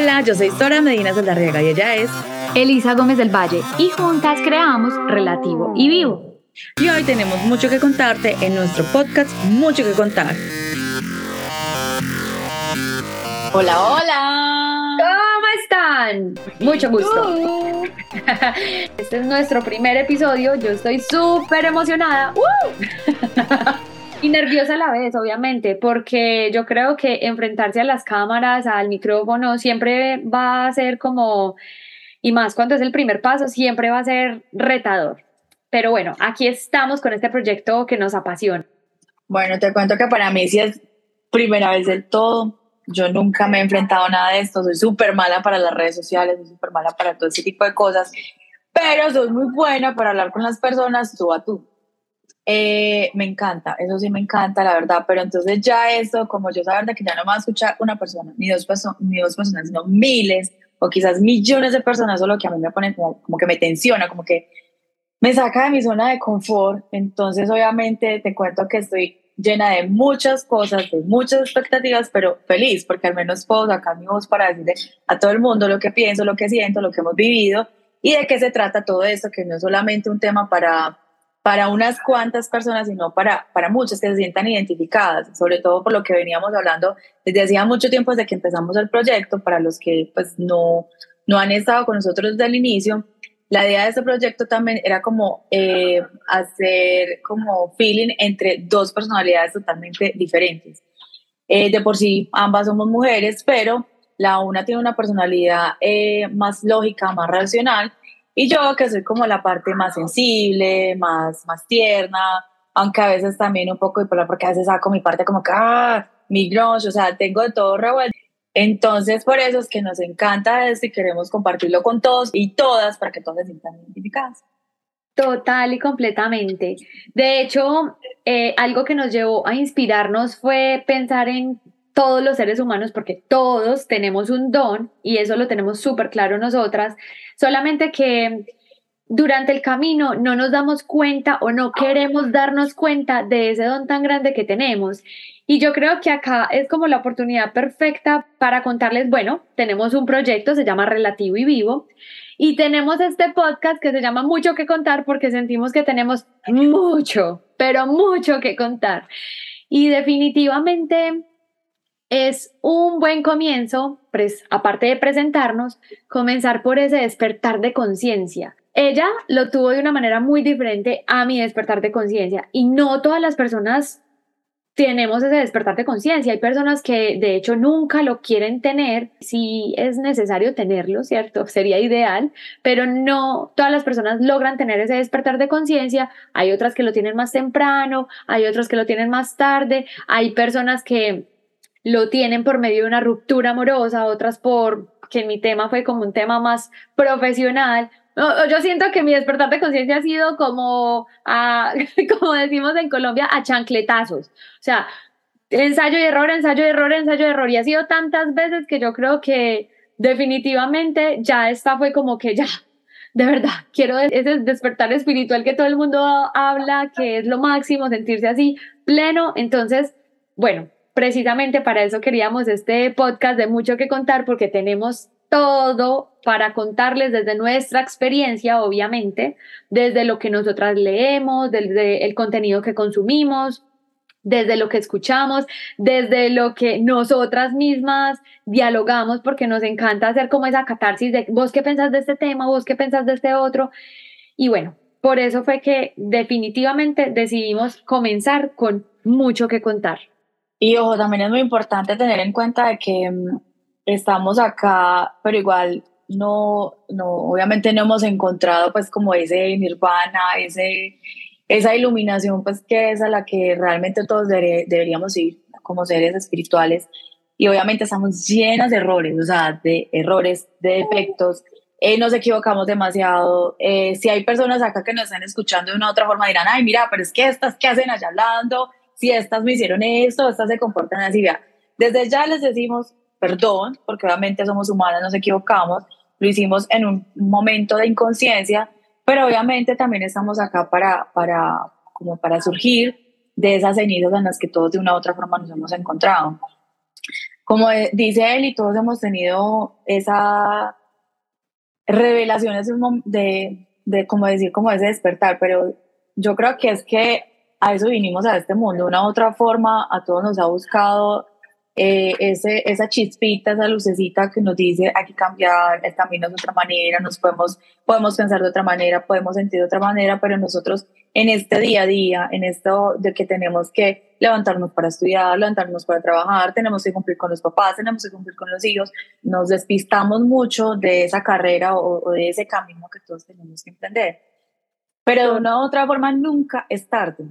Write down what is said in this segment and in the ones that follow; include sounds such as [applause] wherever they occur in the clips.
Hola, yo soy Sora Medina Saldarriaga y ella es Elisa Gómez del Valle y juntas creamos Relativo y Vivo. Y hoy tenemos mucho que contarte en nuestro podcast Mucho que contar. Hola, hola. ¿Cómo están? Mucho gusto. [laughs] Este es nuestro primer episodio. Yo estoy súper emocionada. Y nerviosa a la vez, obviamente, porque yo creo que enfrentarse a las cámaras, al micrófono, siempre va a ser como, y más cuando es el primer paso, siempre va a ser retador. Pero bueno, aquí estamos con este proyecto que nos apasiona. Bueno, te cuento que para mí sí es primera vez del todo. Yo nunca me he enfrentado a nada de esto. Soy súper mala para las redes sociales, soy súper mala para todo ese tipo de cosas. Pero soy muy buena para hablar con las personas tú a tú. Eh, me encanta, eso sí me encanta, la verdad, pero entonces ya eso, como yo saber de que ya no me va a escuchar una persona, ni dos, ni dos personas, sino miles o quizás millones de personas, eso lo que a mí me pone como, como que me tensiona, como que me saca de mi zona de confort, entonces obviamente te cuento que estoy llena de muchas cosas, de muchas expectativas, pero feliz porque al menos puedo sacar mi voz para decirle a todo el mundo lo que pienso, lo que siento, lo que hemos vivido y de qué se trata todo esto, que no es solamente un tema para para unas cuantas personas, sino para, para muchas que se sientan identificadas, sobre todo por lo que veníamos hablando desde hacía mucho tiempo, desde que empezamos el proyecto, para los que pues no, no han estado con nosotros desde el inicio. La idea de este proyecto también era como eh, hacer como feeling entre dos personalidades totalmente diferentes. Eh, de por sí, ambas somos mujeres, pero la una tiene una personalidad eh, más lógica, más racional, y yo que soy como la parte más sensible, más, más tierna, aunque a veces también un poco bipolar porque a veces saco mi parte como que, ah, mi grunge, o sea, tengo todo revuelto. Entonces, por eso es que nos encanta esto y queremos compartirlo con todos y todas para que todas se sientan identificadas. Total y completamente. De hecho, eh, algo que nos llevó a inspirarnos fue pensar en todos los seres humanos, porque todos tenemos un don y eso lo tenemos súper claro nosotras, solamente que durante el camino no nos damos cuenta o no queremos darnos cuenta de ese don tan grande que tenemos. Y yo creo que acá es como la oportunidad perfecta para contarles, bueno, tenemos un proyecto, se llama Relativo y Vivo, y tenemos este podcast que se llama Mucho que contar porque sentimos que tenemos mucho, pero mucho que contar. Y definitivamente es un buen comienzo, pues, aparte de presentarnos, comenzar por ese despertar de conciencia. Ella lo tuvo de una manera muy diferente a mi despertar de conciencia y no todas las personas tenemos ese despertar de conciencia. Hay personas que de hecho nunca lo quieren tener, si es necesario tenerlo, ¿cierto? [laughs] Sería ideal, pero no todas las personas logran tener ese despertar de conciencia. Hay otras que lo tienen más temprano, hay otras que lo tienen más tarde, hay personas que lo tienen por medio de una ruptura amorosa, otras por que mi tema fue como un tema más profesional. Yo siento que mi despertar de conciencia ha sido como, a, [laughs] como decimos en Colombia, a chancletazos. O sea, ensayo y error, ensayo y error, ensayo y error. Y ha sido tantas veces que yo creo que definitivamente ya esta fue como que ya, de verdad, quiero ese despertar espiritual que todo el mundo habla, que es lo máximo, sentirse así pleno. Entonces, bueno, precisamente para eso queríamos este podcast de mucho que contar porque tenemos todo para contarles desde nuestra experiencia, obviamente, desde lo que nosotras leemos, desde el contenido que consumimos, desde lo que escuchamos, desde lo que nosotras mismas dialogamos, porque nos encanta hacer como esa catarsis de vos qué pensás de este tema, vos qué pensás de este otro. Y bueno, por eso fue que definitivamente decidimos comenzar con mucho que contar. Y ojo, también es muy importante tener en cuenta de que mm, estamos acá, pero igual no, no, obviamente no hemos encontrado pues como ese nirvana, ese, esa iluminación pues que es a la que realmente todos deberíamos ir como seres espirituales. Y obviamente estamos llenas de errores, o sea, de errores, de defectos, eh, nos equivocamos demasiado. Eh, si hay personas acá que nos están escuchando de una otra forma, dirán, ay, mira, pero es que estas que hacen allá hablando, si estas me hicieron esto, estas se comportan así, vea. Desde ya les decimos perdón, porque obviamente somos humanos, nos equivocamos, lo hicimos en un momento de inconsciencia, pero obviamente también estamos acá para, para, como para surgir de esas cenizas en las que todos de una u otra forma nos hemos encontrado. como dice él y todos hemos tenido esa revelación de, de, como decir, como ese despertar, pero yo creo que es que a eso vinimos a este mundo, una u otra forma, a todos nos ha buscado eh, ese, esa chispita, esa lucecita que nos dice hay que cambiar, el camino de otra manera, nos podemos, podemos pensar de otra manera, podemos sentir de otra manera, pero nosotros en este día a día, en esto de que tenemos que levantarnos para estudiar, levantarnos para trabajar, tenemos que cumplir con los papás, tenemos que cumplir con los hijos, nos despistamos mucho de esa carrera o, o de ese camino que todos tenemos que emprender. Pero de una u otra forma nunca es tarde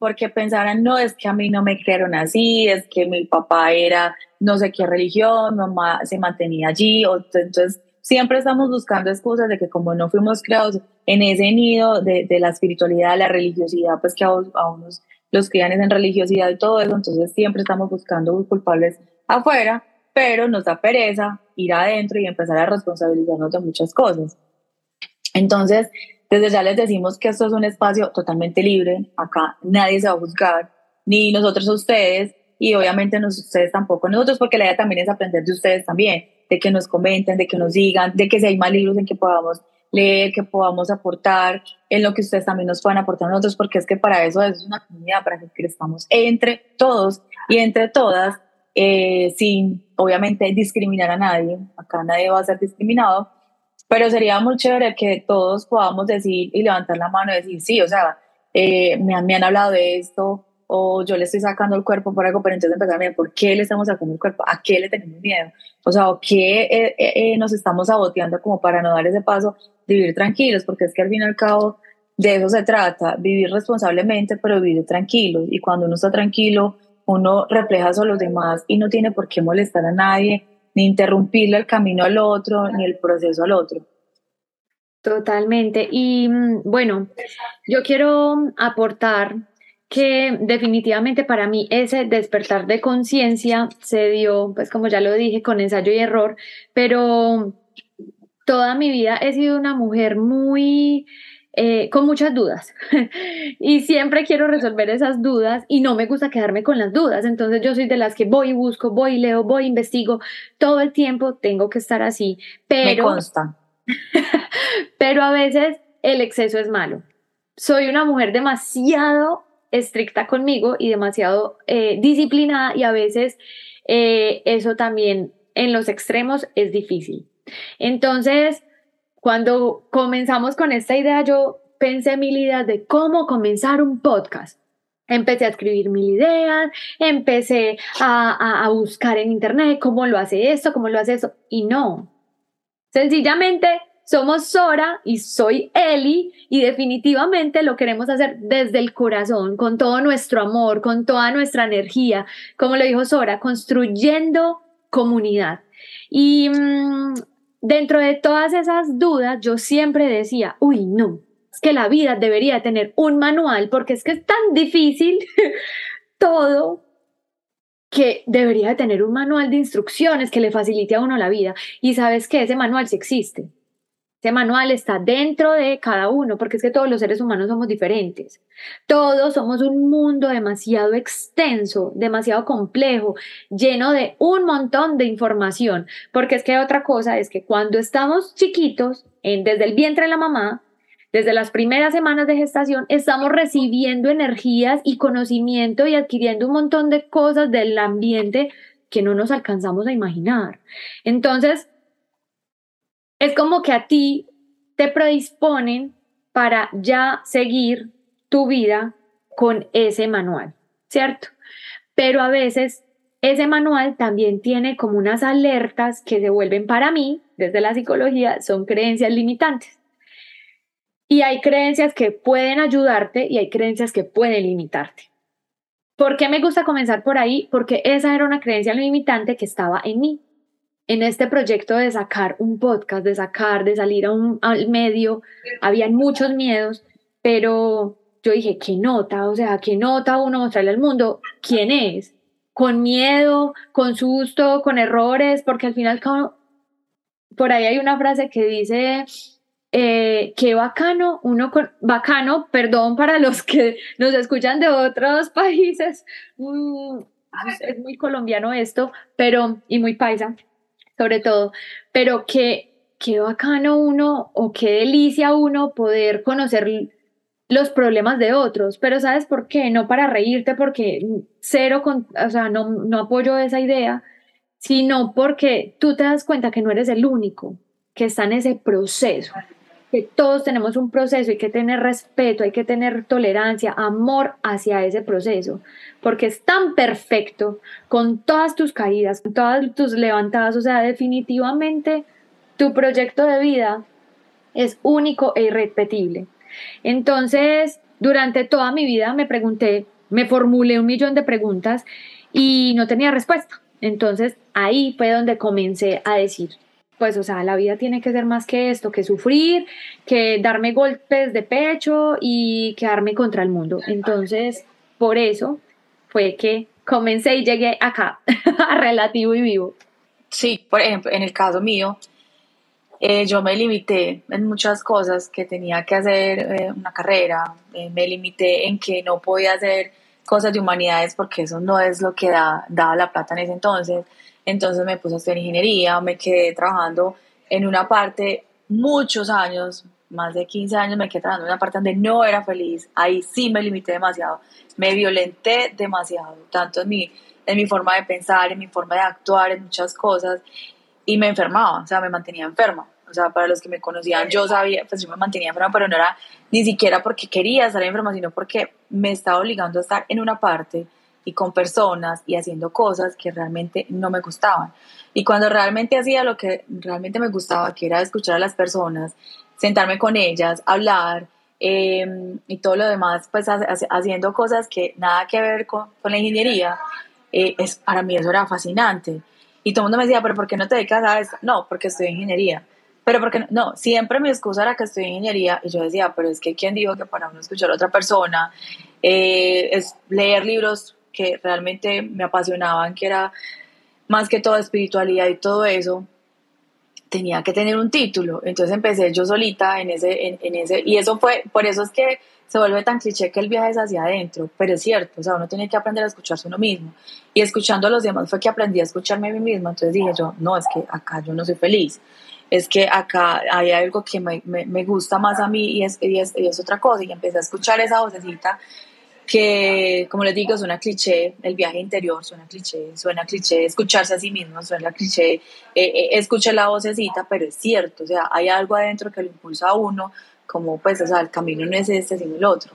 porque pensaran, no, es que a mí no me crearon así, es que mi papá era no sé qué religión, mamá se mantenía allí, o, entonces siempre estamos buscando excusas de que como no fuimos creados en ese nido de, de la espiritualidad, la religiosidad, pues que a, a, unos los crían en religiosidad y todo eso, entonces siempre estamos buscando culpables afuera, pero nos da pereza ir adentro y empezar a responsabilizarnos de muchas cosas. Entonces, desde ya les decimos que esto es un espacio totalmente libre, acá nadie se va a juzgar, ni nosotros a ustedes, y obviamente no ustedes tampoco nosotros, porque la idea también es aprender de ustedes también, de que nos comenten, de que nos digan, de que si hay más libros en que podamos leer, que podamos aportar, en lo que ustedes también nos puedan aportar a nosotros, porque es que para eso es una comunidad, para que estamos entre todos y entre todas, eh, sin obviamente discriminar a nadie, acá nadie va a ser discriminado, pero sería muy chévere que todos podamos decir y levantar la mano y decir, sí, o sea, eh, me, han, me, han hablado de esto, o yo le estoy sacando el cuerpo por algo, pero entonces empezar a ver por qué le estamos sacando el cuerpo, a qué le tenemos miedo, o sea, o qué eh, eh, nos estamos saboteando como para no dar ese paso vivir tranquilos, porque es que al fin y al cabo de eso se trata, vivir responsablemente, pero vivir tranquilo, y cuando uno está tranquilo, uno refleja a los demás y no tiene por qué molestar a nadie, ni el camino al otro, ni el proceso al otro. Totalmente. Y mm, bueno, yo quiero aportar que definitivamente para mí ese despertar de conciencia se dio, pues como ya lo dije, con ensayo y error, pero toda mi vida he sido una mujer muy eh, con muchas dudas [laughs] y siempre quiero resolver esas dudas y no me gusta quedarme con las dudas. Entonces yo soy de las que voy y busco, voy y leo, voy y investigo. Todo el tiempo tengo que estar así. Pero, me consta. [laughs] pero a veces el exceso es malo. Soy una mujer demasiado estricta conmigo y demasiado eh, disciplinada y a veces eh, eso también en los extremos es difícil. Entonces, cuando comenzamos con esta idea, yo pensé mil ideas de cómo comenzar un podcast. Empecé a escribir mil ideas, empecé a, a, buscar en internet cómo lo hace esto, cómo lo hace eso, y no. Sencillamente somos Sora y soy Eli y definitivamente lo queremos hacer desde el corazón, con todo nuestro amor, con toda nuestra energía, como lo dijo Sora, construyendo comunidad. Y mmm, dentro de todas esas dudas, yo siempre decía, uy, no, es que la vida debería tener un manual porque es que es tan difícil [laughs] todo que debería tener un manual de instrucciones que le facilite a uno la vida. Y sabes que ese manual sí existe. Ese manual está dentro de cada uno, porque es que todos los seres humanos somos diferentes. Todos somos un mundo demasiado extenso, demasiado complejo, lleno de un montón de información. Porque es que otra cosa es que cuando estamos chiquitos, en, desde el vientre de la mamá, desde las primeras semanas de gestación, estamos recibiendo energías y conocimiento y adquiriendo un montón de cosas del ambiente que no nos alcanzamos a imaginar. Entonces, es como que a ti te predisponen para ya seguir tu vida con ese manual, ¿cierto? Pero a veces ese manual también tiene como unas alertas que se vuelven para mí, desde la psicología, son creencias limitantes. Y hay creencias que pueden ayudarte y hay creencias que pueden limitarte. ¿Por qué me gusta comenzar por ahí? Porque esa era una creencia limitante que estaba en mí en este proyecto de sacar un podcast, de sacar, de salir a un, al medio, habían muchos miedos, pero yo dije, ¿qué nota? O sea, ¿qué nota uno mostrarle al mundo? ¿Quién es? Con miedo, con susto, con errores, porque al final, por ahí hay una frase que dice, eh, qué bacano, uno con, bacano, perdón para los que nos escuchan de otros países, mm, es muy colombiano esto, pero, y muy paisa, sobre todo, pero que qué bacano uno o qué delicia uno poder conocer los problemas de otros, pero ¿sabes por qué? No para reírte porque cero, con, o sea, no, no apoyo esa idea, sino porque tú te das cuenta que no eres el único que está en ese proceso que todos tenemos un proceso, hay que tener respeto, hay que tener tolerancia, amor hacia ese proceso, porque es tan perfecto con todas tus caídas, con todas tus levantadas, o sea, definitivamente tu proyecto de vida es único e irrepetible. Entonces, durante toda mi vida me pregunté, me formulé un millón de preguntas y no tenía respuesta. Entonces, ahí fue donde comencé a decir, pues, o sea, la vida tiene que ser más que esto, que sufrir, que darme golpes de pecho y quedarme contra el mundo. Entonces, por eso fue que comencé y llegué acá, [laughs] a relativo y vivo. Sí, por ejemplo, en el caso mío, eh, yo me limité en muchas cosas que tenía que hacer eh, una carrera, eh, me limité en que no podía hacer cosas de humanidades porque eso no es lo que da, daba la plata en ese entonces entonces me puse a estudiar ingeniería, me quedé trabajando en una parte muchos años, más de 15 años me quedé trabajando en una parte donde no era feliz, ahí sí me limité demasiado, me violenté demasiado, tanto en mi, en mi forma de pensar, en mi forma de actuar, en muchas cosas, y me enfermaba, o sea, me mantenía enferma. O sea, para los que me conocían, yo sabía, pues yo me mantenía enferma, pero no era ni siquiera porque quería estar enferma, sino porque me estaba obligando a estar en una parte y con personas y haciendo cosas que realmente no me gustaban. Y cuando realmente hacía lo que realmente me gustaba, que era escuchar a las personas, sentarme con ellas, hablar em, y todo lo demás, pues haciendo cosas que nada que ver con, con la ingeniería, eh, es, para mí eso era fascinante. Y todo el mundo me decía, pero ¿por qué no te dedicas a eso? No, porque estoy en ingeniería. Pero porque no, siempre mi excusa era que estoy en ingeniería y yo decía, pero es que ¿quién dijo que para uno escuchar a otra persona eh, es leer libros que realmente me apasionaban, que era más que toda espiritualidad y todo eso, tenía que tener un título. Entonces empecé yo solita en ese, en, ese, y eso fue, por eso es que se vuelve tan cliché que el viaje es hacia adentro, pero es cierto, o sea, uno tiene que aprender a escucharse uno mismo. Y escuchando a los demás fue que aprendí a escucharme a mí mismo. Entonces dije yo, no, es que acá yo no soy feliz. Es que acá hay algo que me, me, gusta más a mí y es, y es, y es otra cosa. Y empecé a escuchar esa vocecita que, como les digo, suena cliché, el viaje interior suena cliché, suena cliché escucharse a sí mismo, suena cliché, eh, eh, escucha la vocecita, pero es cierto, o sea, hay algo adentro que lo impulsa a uno, como pues, o sea, el camino no es este, sino el otro.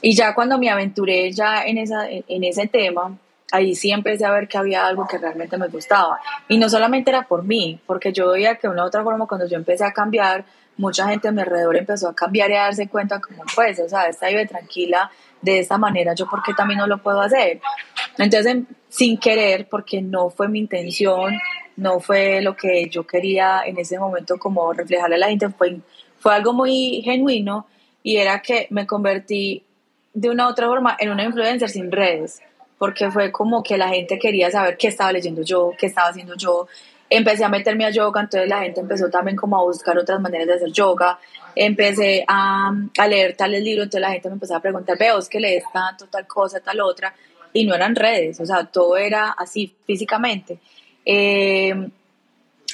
Y ya cuando me aventuré ya en, esa, en ese tema, ahí sí empecé a ver que había algo que realmente me gustaba. Y no solamente era por mí, porque yo veía que de una u otra forma cuando yo empecé a cambiar, mucha gente a mi alrededor empezó a cambiar y a darse cuenta como pues, o sea, esta vive tranquila de esta manera, yo por qué también no lo puedo hacer. Entonces, sin querer, porque no fue mi intención, no fue lo que yo quería en ese momento como reflejarle a la gente, fue, fue algo muy genuino y era que me convertí de una u otra forma en una influencer sin redes, porque fue como que la gente quería saber qué estaba leyendo yo, qué estaba haciendo yo, empecé a meterme a yoga, entonces la gente empezó también como a buscar otras maneras de hacer yoga, empecé a, a leer tales libros, entonces la gente me empezó a preguntar, veo, es que lees tanto, tal cosa, tal otra, y no eran redes, o sea, todo era así físicamente. Eh,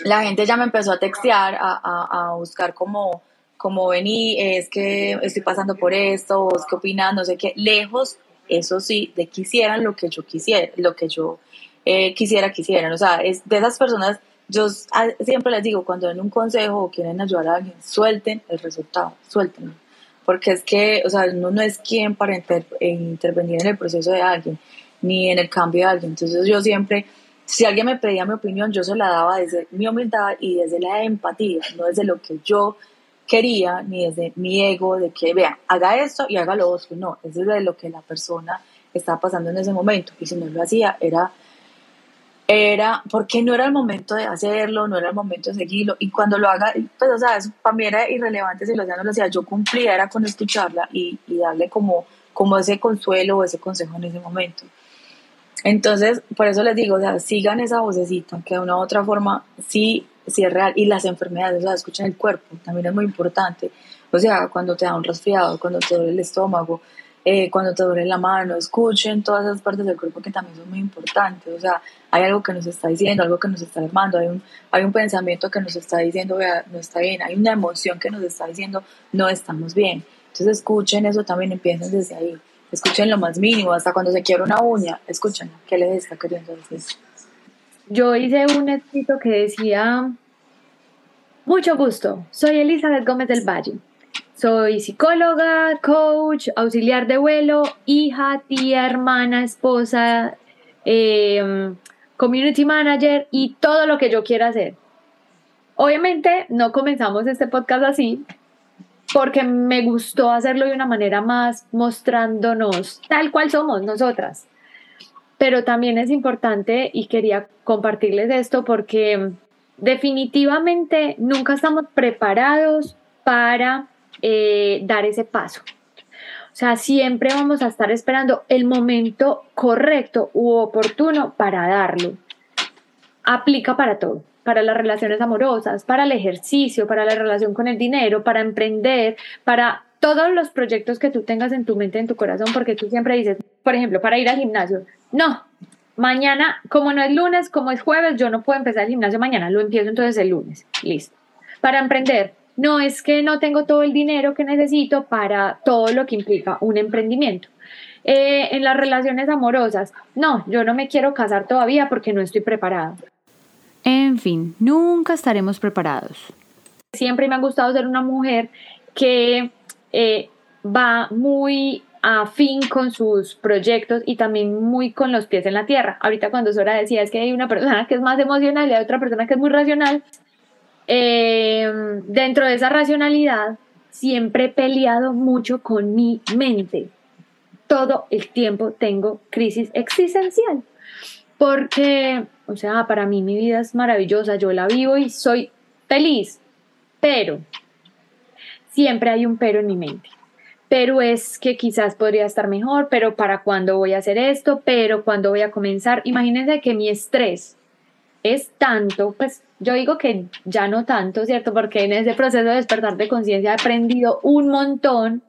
la gente ya me empezó a textear, a, a, a buscar como, como vení, es que estoy pasando por esto, vos qué opinas, no sé qué, lejos, eso sí, de que hicieran lo que yo quisiera, lo que yo eh, quisiera quisieran. O sea, es de esas personas, yo siempre les digo, cuando den un consejo o quieren ayudar a alguien, suelten el resultado, suelten. Porque es que, o sea, uno no es quien para intervenir en el proceso de alguien, ni en el cambio de alguien. Entonces yo siempre, si alguien me pedía mi opinión, yo se la daba desde mi humildad y desde la empatía, no desde lo que yo quería, ni desde mi ego, de que, vea, haga esto y haga lo otro. No, es desde lo que la persona estaba pasando en ese momento. Y si no lo hacía, era era porque no era el momento de hacerlo, no era el momento de seguirlo, y cuando lo haga, pues o sea, para mí era irrelevante si lo hacía o no lo hacía, yo cumplía, era con escucharla y, y, darle como, como ese consuelo o ese consejo en ese momento. Entonces, por eso les digo, o sea, sigan esa vocecita, que de una u otra forma sí, sí es real, y las enfermedades, o sea, escuchan el cuerpo, también es muy importante, o sea, cuando te da un resfriado, cuando te duele el estómago, eh, cuando te duele la mano, escuchen todas esas partes del cuerpo que también son muy importantes. O sea, hay algo que nos está diciendo, algo que nos está alarmando, hay un, hay un pensamiento que nos está diciendo, no está bien, hay una emoción que nos está diciendo, no estamos bien. Entonces escuchen eso también, empiecen desde ahí. Escuchen lo más mínimo, hasta cuando se quiere una uña, escuchen qué les está queriendo decir. Yo hice un escrito que decía, mucho gusto, soy Elizabeth Gómez del Valle. Soy psicóloga, coach, auxiliar de vuelo, hija, tía, hermana, esposa, em, community manager y todo lo que yo quiera hacer. Obviamente no comenzamos este podcast así porque me gustó hacerlo de una manera más mostrándonos tal cual somos nosotras. Pero también es importante y quería compartirles esto porque definitivamente nunca estamos preparados para eh, dar ese paso. O sea, siempre vamos a estar esperando el momento correcto u oportuno para darlo. Aplica para todo, para las relaciones amorosas, para el ejercicio, para la relación con el dinero, para emprender, para todos los proyectos que tú tengas en tu mente, en tu corazón, porque tú siempre dices, por ejemplo, para ir al gimnasio, no, mañana, como no es lunes, como es jueves, yo no puedo empezar el gimnasio mañana, lo empiezo entonces el lunes, listo. Para emprender, no es que no tengo todo el dinero que necesito para todo lo que implica un emprendimiento. Eh, en las relaciones amorosas, no, yo no me quiero casar todavía porque no estoy preparado. En fin, nunca estaremos preparados. Siempre me ha gustado ser una mujer que eh, va muy afín con sus proyectos y también muy con los pies en la tierra. Ahorita cuando Sora decía es que hay una persona que es más emocional y hay otra persona que es muy racional, eh, dentro de esa racionalidad, siempre he peleado mucho con mi mente. Todo el tiempo tengo crisis existencial. Porque, o sea, para mí mi vida es maravillosa, yo la vivo y soy feliz. Pero, siempre hay un pero en mi mente. Pero es que quizás podría estar mejor, pero para cuándo voy a hacer esto, pero cuándo voy a comenzar. Imagínense que mi estrés es tanto, pues yo digo que ya no tanto, ¿cierto? Porque en ese proceso de despertar de conciencia he aprendido un montón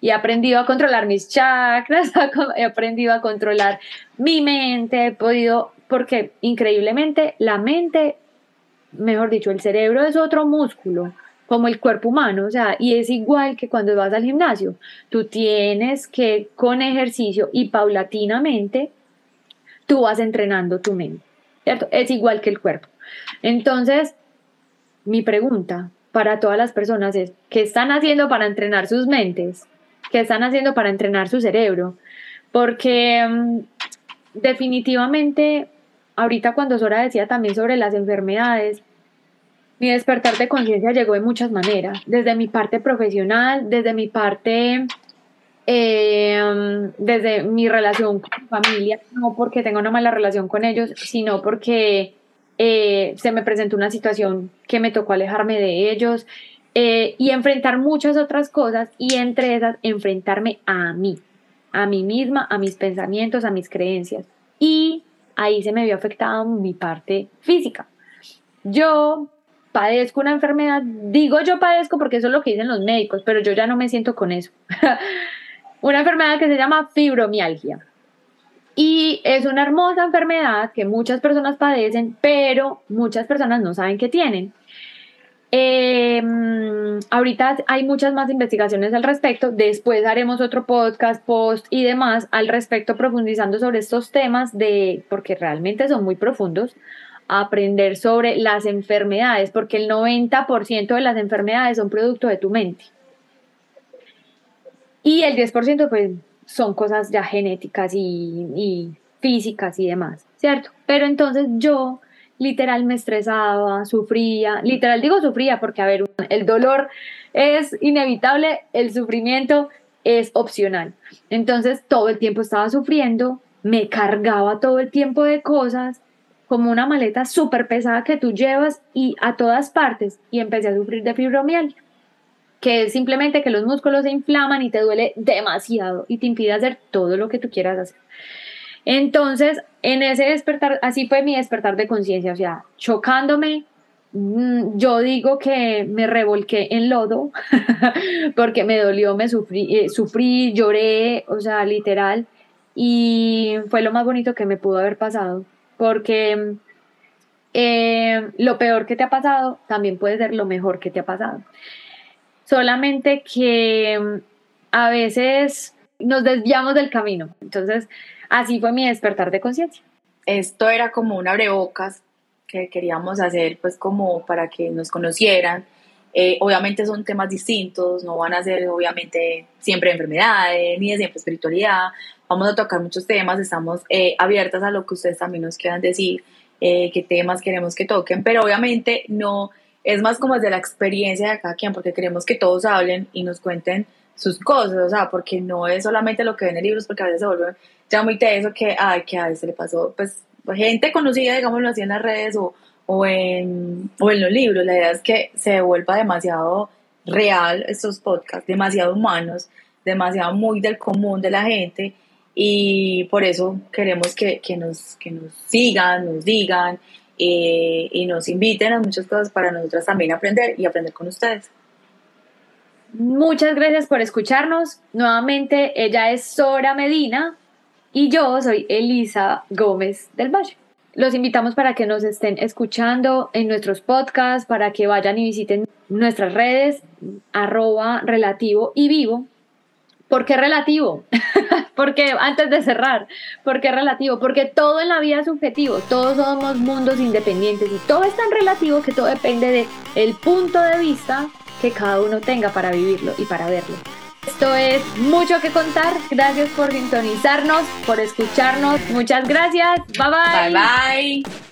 y he aprendido a controlar mis chakras, [laughs] he aprendido a controlar mi mente, he podido, porque increíblemente la mente, mejor dicho, el cerebro es otro músculo como el cuerpo humano, o sea, y es igual que cuando vas al gimnasio, tú tienes que con ejercicio y paulatinamente, tú vas entrenando tu mente. ¿cierto? Es igual que el cuerpo. Entonces, mi pregunta para todas las personas es, ¿qué están haciendo para entrenar sus mentes? ¿Qué están haciendo para entrenar su cerebro? Porque mm, definitivamente, ahorita cuando Sora decía también sobre las enfermedades, mi despertar de conciencia llegó de muchas maneras, desde mi parte profesional, desde mi parte eh, desde mi relación con mi familia, no porque tenga una mala relación con ellos, sino porque eh, se me presentó una situación que me tocó alejarme de ellos eh, y enfrentar muchas otras cosas y entre esas enfrentarme a mí, a mí misma, a mis pensamientos, a mis creencias. Y ahí se me vio afectada mi parte física. Yo padezco una enfermedad, digo yo padezco porque eso es lo que dicen los médicos, pero yo ya no me siento con eso. [laughs] una enfermedad que se llama fibromialgia. Y es una hermosa enfermedad que muchas personas padecen, pero muchas personas no saben que tienen. Em, ahorita hay muchas más investigaciones al respecto. Después haremos otro podcast, post y demás al respecto, profundizando sobre estos temas de, porque realmente son muy profundos, aprender sobre las enfermedades, porque el 90% de las enfermedades son producto de tu mente. Y el 10% pues son cosas ya genéticas y, físicas y demás, ¿cierto? Pero entonces yo literal me estresaba, sufría, literal digo sufría porque, a ver, el dolor es inevitable, el sufrimiento es opcional. Entonces todo el tiempo estaba sufriendo, me cargaba todo el tiempo de cosas, como una maleta súper pesada que tú llevas y a todas partes y empecé a sufrir de fibromialgia que es simplemente que los músculos se inflaman y te duele demasiado y te impide hacer todo lo que tú quieras hacer. Entonces, en ese despertar, así fue mi despertar de conciencia, o sea, chocándome mm, yo digo que me revolqué en lodo [laughs] porque me dolió, me sufrí, eh, sufrí, lloré, o sea, literal, y fue lo más bonito que me pudo haber pasado, porque eh, lo peor que te ha pasado también puede ser lo mejor que te ha pasado. Solamente que mm, a veces nos desviamos del camino. Entonces, así fue mi despertar de conciencia. Esto era como un abrebocas que queríamos hacer, pues como para que nos conocieran. Eh, obviamente son temas distintos, no van a ser obviamente siempre enfermedades, ni de siempre espiritualidad. Vamos a tocar muchos temas, estamos eh, abiertas a lo que ustedes también nos quieran decir, eh, qué temas queremos que toquen, pero obviamente no es más como desde la experiencia de cada quien, porque queremos que todos hablen y nos cuenten sus cosas, o sea, porque no es solamente lo que ven en libros, porque a veces se vuelve ya muy teso que, ay, que a veces le pasó, pues, gente conocida, digámoslo así, en las redes o, o, en, o en los libros. La idea es que se vuelva demasiado real estos podcasts, demasiado humanos, demasiado muy del común de la gente y por eso queremos que, que nos, que nos sigan, nos digan eh, y nos inviten a muchas cosas para nosotras también aprender y aprender con ustedes. Muchas gracias por escucharnos. Nuevamente, ella es Sora Medina y yo soy Elisa Gómez del Valle. Los invitamos para que nos estén escuchando en nuestros podcasts, para que vayan y visiten nuestras redes, arroba relativo y vivo. ¿Por qué relativo? [laughs] Porque antes de cerrar, ¿por qué relativo? Porque todo en la vida es subjetivo, todos somos mundos independientes y todo es tan relativo que todo depende del el punto de vista que cada uno tenga para vivirlo y para verlo. Esto es mucho que contar. Gracias por sintonizarnos, por escucharnos. Muchas gracias. Bye bye. Bye bye.